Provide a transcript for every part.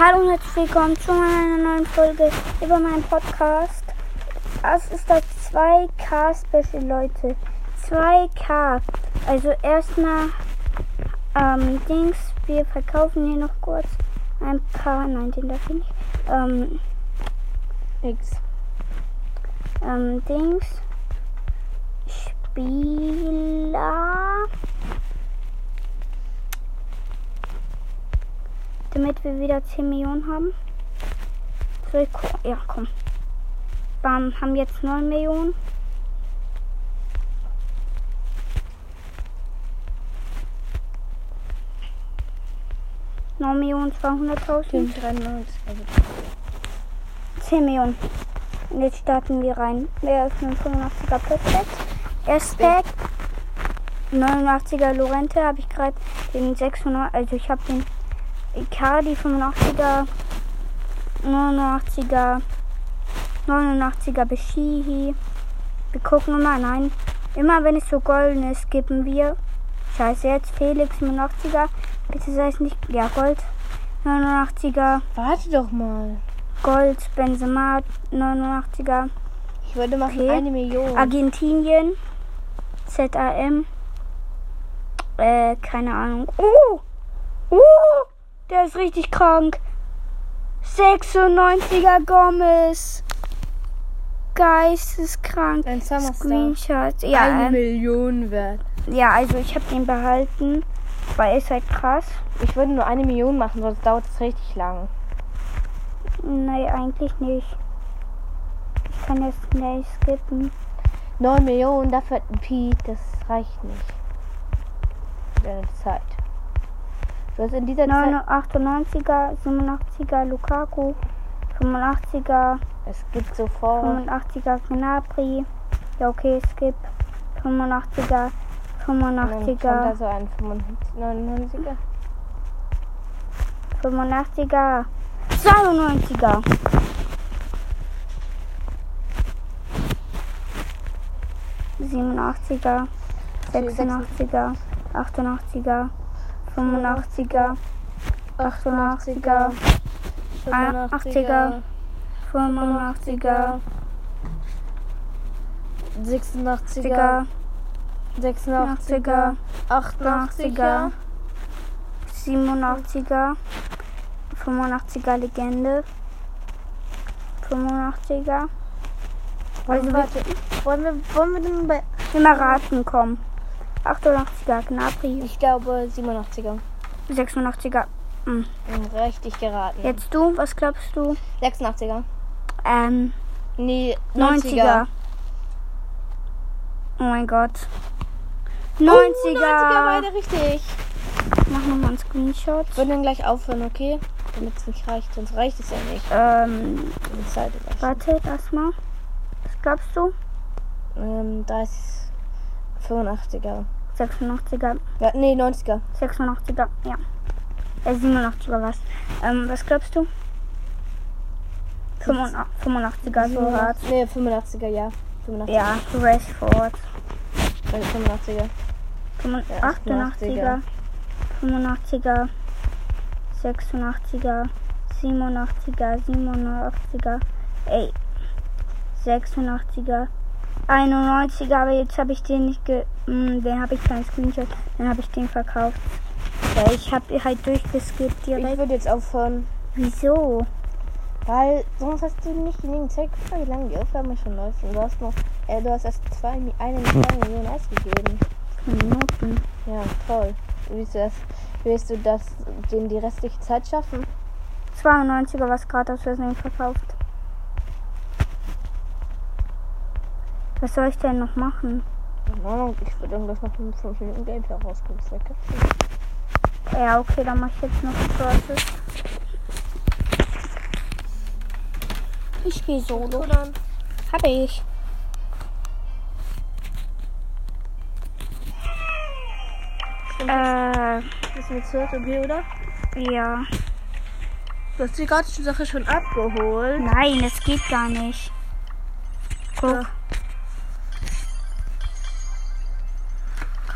Hallo und herzlich willkommen zu einer neuen Folge über meinen Podcast. Das ist das 2K Special, Leute. 2K. Also erstmal ähm, Dings, wir verkaufen hier noch kurz ein paar, nein, den darf ich nicht. Ähm, Nix. ähm, Dings, Spieler. Damit wir wieder 10 Millionen haben. Ja, komm. Bam, haben jetzt 9 Millionen. Neun Millionen 200.000. 93. Also 10 Millionen. Und jetzt starten wir rein. Wir öffnen 85er Perfekt. Erstpack. 89er Lorente habe ich gerade den 600, also ich habe den Icardi 85er, 89er, 89er Beshihi. Wir gucken immer, nein, immer wenn es so golden ist, skippen wir. Scheiße, jetzt Felix 85er. Bitte sei es nicht, ja, Gold. 89er, Warte doch mal. Gold, Benzema 89er, Ich würde machen Okay. eine Million. Argentinien, ZAM, äh, keine Ahnung. Oh! Oh! Der ist richtig krank. 96er Gomez. Geisteskrank. Ein. Screenshot. eine Ja, ähm, Million wert. ja, also ich habe den behalten, weil er ist halt krass. Ich würde nur eine Million machen, sonst dauert es richtig lang. Nee, eigentlich nicht. Ich kann jetzt schnell skippen. 9 Millionen, dafür hat ein Pete, das reicht nicht. Deine Zeit. Du hast in dieser Zeit. 98er, 87er Lukaku, 85er, Es gibt sofort. 85er Gnabry. Ja, okay, skip. 85er, Und dann kommt da 85er, so ein 95er. 85er, 92er. Siebenundachtziger, sechsundachziger, achtundachtziger, fünfundachziger, achtundachtziger, 80er, 85er, 86er, 86er, 88er, 87er, 85er Legende, 85er. Also wir warte, wollen wir, wollen wir denn bei. immer raten kommen. 88er Gnabry, Ich glaube 87er. 86er. Hm. Richtig geraten. Jetzt du, was glaubst du? 86er. Ähm, Nee, 90er. 90er. Oh mein Gott. 90er. Oh, 90er, beide richtig. Mach nochmal einen Screenshot. Wir würden dann gleich aufhören, okay? Damit es nicht reicht, sonst reicht es ja nicht. Ähm, warte, erstmal. Was glaubst du? ähm, da ist 85er. 86er. Ja, nee, 90er. 86er, ja. Äh, 87er was. Ähm, was glaubst du? 85er, so hart. Nee, 85er, ja. 85er. Ja, Rashford. Äh, 85er. 88er, 85er, 86er, 87er, 87er, ey, 86er, 91er, aber jetzt habe ich den nicht ge... Mh, den habe ich keinen Screenshot, dann habe ich den verkauft. Ja, ich habe halt durchgeskippt Ich direkt. würde jetzt aufhören, Wieso? weil sonst hast du nicht genügend Zeit. Guck mal, wie lange die Aufnahme schon läuft. Und du hast noch, äh, du hast erst zwei, eine zwei Millionen ausgegeben. Minuten. Ja, toll. Willst du das, willst du das, den die restliche Zeit schaffen? 92er, was gerade aus Versehen verkauft. Was soll ich denn noch machen? Keine Ahnung, ich würde irgendwas nach 5 Minuten Gameplay rauskommen. Das Ja, okay, dann mache ich jetzt noch ein Process. Ich spiele Solo. dann? Hab ich. Äh, Ist mir zu okay, oder? ja. Du hast die ganze Sache schon abgeholt. Nein, das geht gar nicht. Guck. Ja.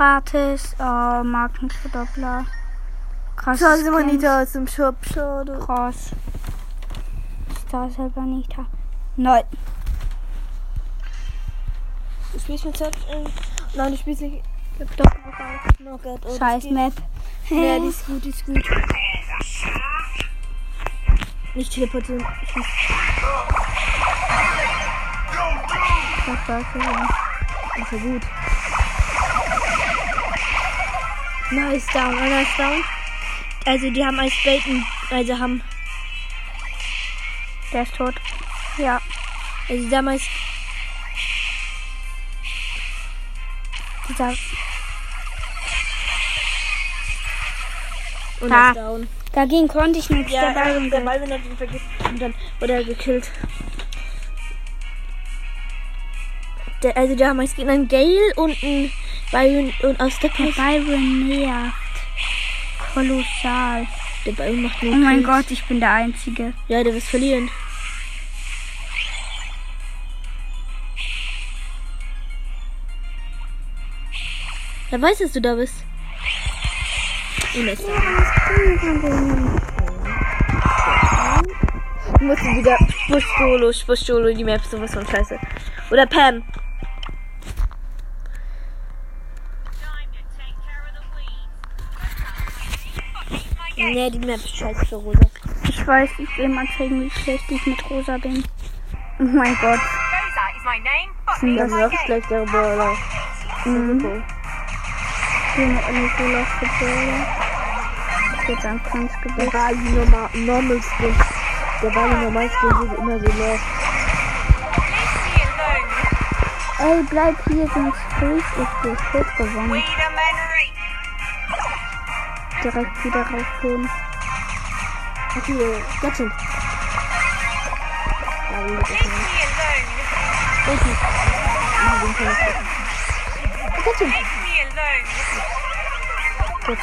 Gratis. Oh, Markenverdoppler. Krass. 20 Skins. Monita aus dem Shop, schade. Krass. Star selber nicht. Nein. Du spielst mit Zeit. Äh, nein, du spielst nicht. Doch. Knockout. Oh, Scheiß. Map. Ja, die ist gut, die ist gut. Nicht teleportieren. Ich muss Das ja gut. Nice down, einer ist down. Also die haben als Bacon, also haben, Der ist tot. Ja. also damals, Dieser. und Ah. ist down. Dagegen konnte ich nichts Ja, der, der Ball, wenn er den vergisst, und dann wurde er gekillt. Der, also da haben als Gegner einen Gale und einen Byron und aus der Der Pass. Byron nervt. Kolossal. Der Byron macht nur Oh mein Kills. Gott, ich bin der Einzige. Ja, der wird verlieren. Er weiß, dass du da bist. Ist da. Du musst wieder Spush Solo, die Map ist sowas von scheiße. Oder Pam. Nee, die Map ist scheiße für Rosa. Ich weiß, ich will mal zeigen, wie schlecht ich mit Rosa bin. Oh mein Gott. Rosa is my name, but Sind means das my noch game. schlechtere Brawler. Mhm. Ich bin eine so lachte Bälle. Jetzt ein Der Tanzgebiet. Bali normal, normal Skin. Der Bali normal Skin sieht immer so los. Ey, bleib hier, sonst sprich ich dir. Shit gewonnen. Kann ich nicht. Gatchen. Leave me alone. Gut.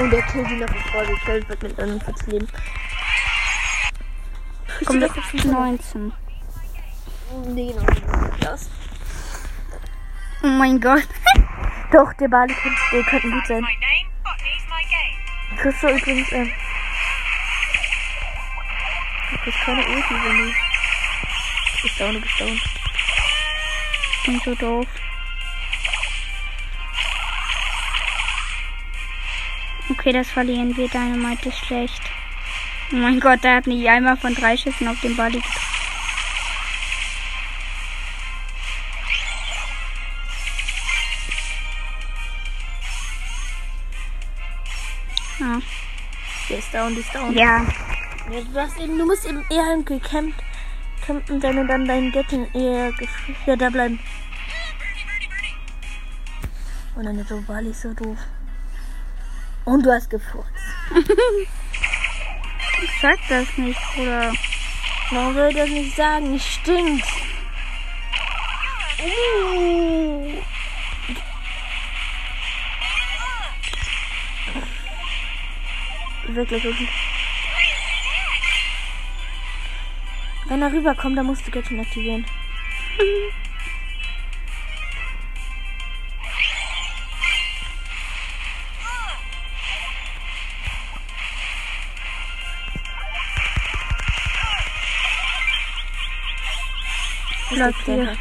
Und der killt ihn noch bevor der gekillt wird mit 49 Leben. Komm, doch das ist 19. Nee, noch nicht. Los. Oh mein Gott. Doch, der Bali könnte, könnte gut sein. Kriegst du übrigens, ähm. Du kriegst keine Ulti, wenn du. Du bist down, du bist down. Ich bin so doof. Okay, das verlieren wir. Dynamite ist schlecht. Oh mein Gott, der hat nicht einmal von drei Schüssen auf den Ball getroffen. Down, der ist down. Ja, Ja, du, hast eben, du musst eben eher gecampt campen, dann und dann dein Getting eher ja, da bleiben. Und dann der Bali ist so doof. Und du hast gefurzt. sag das nicht, Bruder. Warum soll ich das nicht sagen? Es Uh. Wirklich, wirklich. Wenn er rüberkommt, dann musst du Göttin aktivieren. Bleib hier.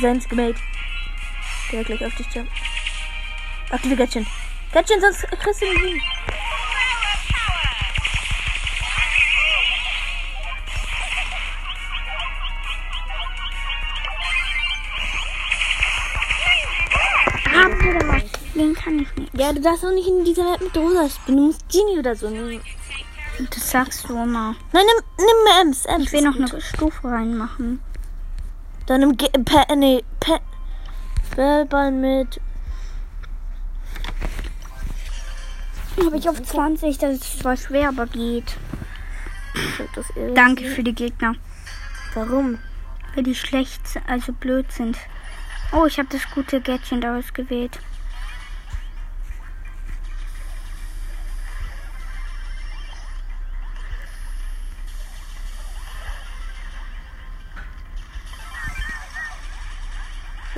Seins gemeldet. Der gleich auf dich jump. Aktive Gatchen. Gatchen, sonst kriegst du. Ah, Bruder. Den kann ich nicht. Ja, du darfst auch nicht in dieser Map mit Rosa spielen. Du musst Genie oder so nehmen. Das sagst du immer. Nein, nimm, nimm Ems. Ems Ich will noch eine Stufe reinmachen. Dann nimm Ge Pe nee, Pe Bellball mit. Habe ich auf 20, das ist zwar schwer, aber geht. Danke für die Gegner. Warum? Weil die schlecht, also blöd sind. Oh, ich habe das gute Gadget ausgewählt.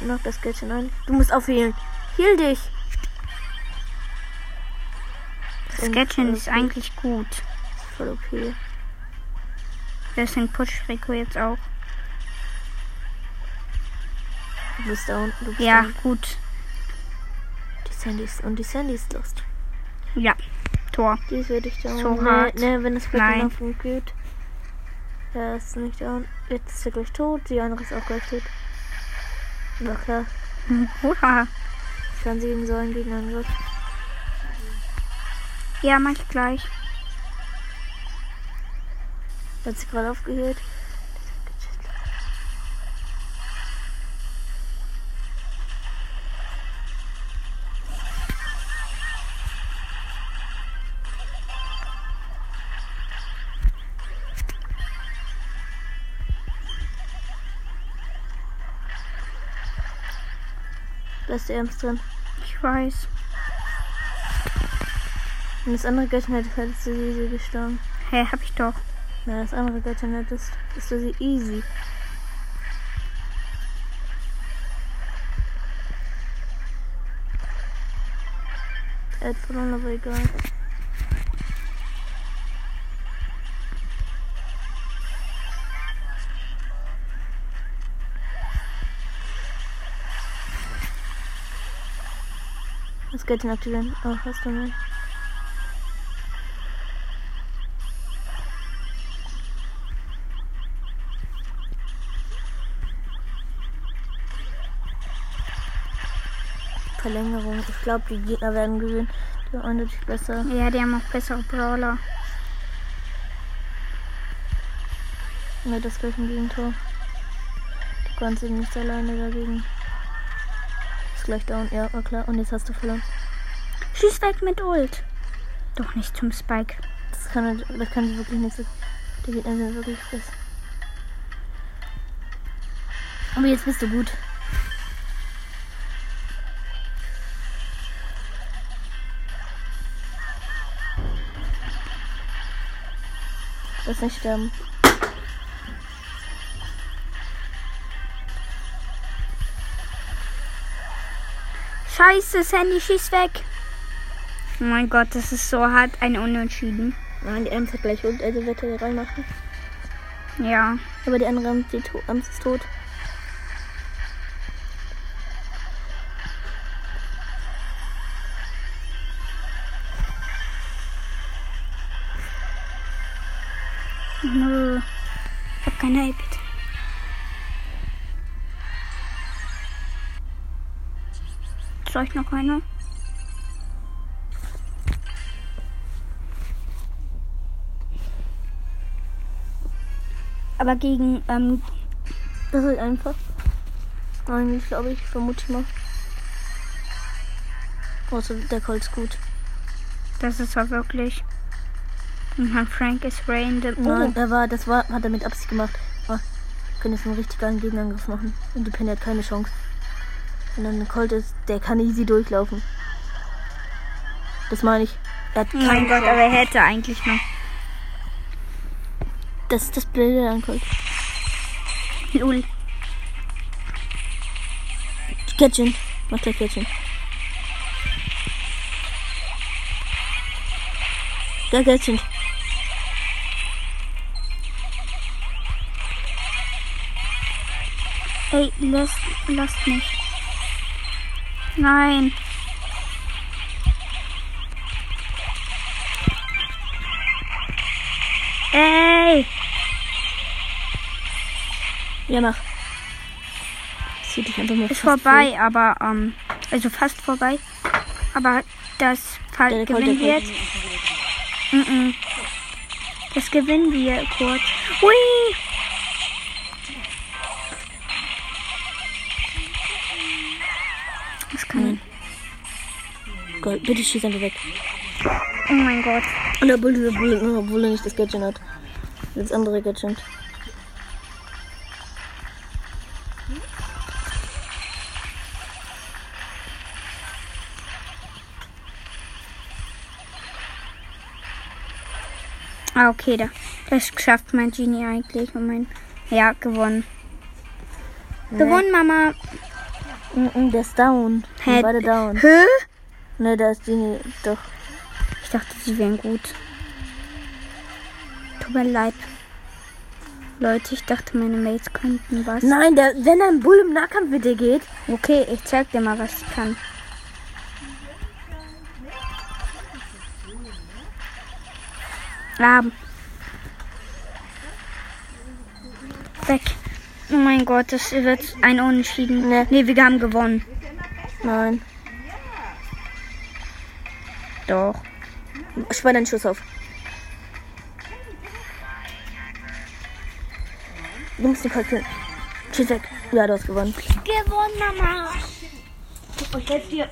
Noch das Gadget ein. Du musst aufhehlen. Heal dich. Das Gadget ist eigentlich gut. voll okay. Deswegen pusht Rico jetzt auch. Du bist down. Du bist Ja, down. gut. Die Sandy ist, und die Sandy ist lost. Ja. Tor. Die ist wirklich down. So nee, hart. Nee, wenn es Nein. geht. Er ist nicht down. Jetzt ist er gleich tot. Die andere ist auch gleich tot. Klar. Hurra. Ich kann sie gegen so einen Gegenangriff. Ja, mach ich gleich. Hat sie gerade aufgehört. Ist Ernst drin. Ich weiß. Wenn das andere Göttchen hätte, hättest du sie easy gestorben. Hä, hab ich doch. Wenn das andere Göttchen hättest, bist du sie easy. Hat verloren, aber egal. Göttchen aktivieren. Oh, hast du nicht. Verlängerung. Ich glaube, die Gegner werden gewinnen. Die waren eindeutig besser. Ja, die haben auch bessere Brawler. Mit das gleich ein Gegentor. Du kannst ihn nicht alleine dagegen. Ist gleich down. Ja, war klar. Und jetzt hast du verloren. Schieß weg mit Ult. Doch nicht zum Spike. Das kann, das kann sie wirklich nicht so. Die Gegner sind wirklich friss. Aber jetzt bist du gut. Lass nicht sterben. Scheiße, Sandy, schieß weg. Oh mein Gott, das ist so hart. Ein Unentschieden. Nein, die Ems hat gleich und also wird er reinmachen. Ja. Aber die andere Ems, die to Ems ist tot. Nö. Ich hab keine iPad. Soll ich noch eine? Aber gegen, ähm, Das ist einfach. Eigentlich glaube ich, vermute ich mal. Außer der Colt ist gut. das ist auch wirklich. Und Herr Frank ist random. Nein, Oh, er war, das war, hat er mit Absicht gemacht. Wir können jetzt einen richtig geilen Gegenangriff machen. Und die Penny hat keine Chance. Und dann der Colt ist, der kann easy durchlaufen. Das meine ich. Er hat oh mein Gott, Chance. aber er hätte eigentlich noch. Das ist das Blöde an Colt. Lul. Catchen. Mach gleich Catchen. Ja, Catchen. Ey, lass, lasst mich. Nein. Ey! Ja, mach. Zieh dich einfach mal Ist vorbei, aber, ähm, also fast vorbei. Aber das Fall Der Colt, gewinnen der wir jetzt. Mm -mm. Das gewinnen wir kurz. Hui! Das kann Nein. Gold, bitte schieß einfach weg. Oh mein Gott. Und obwohl, obwohl, obwohl er nicht das Gadget hat. Das andere Gadget. Ah, okay, da, das schafft mein Genie eigentlich. Und mein, ja, gewonnen. Gewonnen, Mama. Mhm, der ist down. Hä? Beide down. Hä? Ne, da ist die. Doch. Ich dachte, sie wären gut. Tut mir leid. Leute, ich dachte, meine Mates könnten was. Nein, der, wenn ein Bull im Nahkampf mit dir geht. Okay, ich zeig dir mal, was ich kann. Ah. Weg. Oh mein Gott, das wird ein Unentschieden. Nee. Nee, wir haben gewonnen. Nein. Doch. Spann deinen Schuss auf. Du musst den killen. Tschüss weg. Ja, du hast gewonnen. Gewonnen, Mama. Ich helfe dir.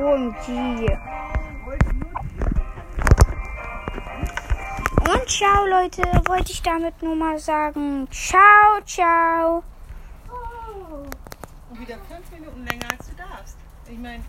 OMG. Und ciao, Leute. Wollte ich damit nur mal sagen. Ciao, ciao. Und wieder fünf Minuten länger als du darfst. Ich meine,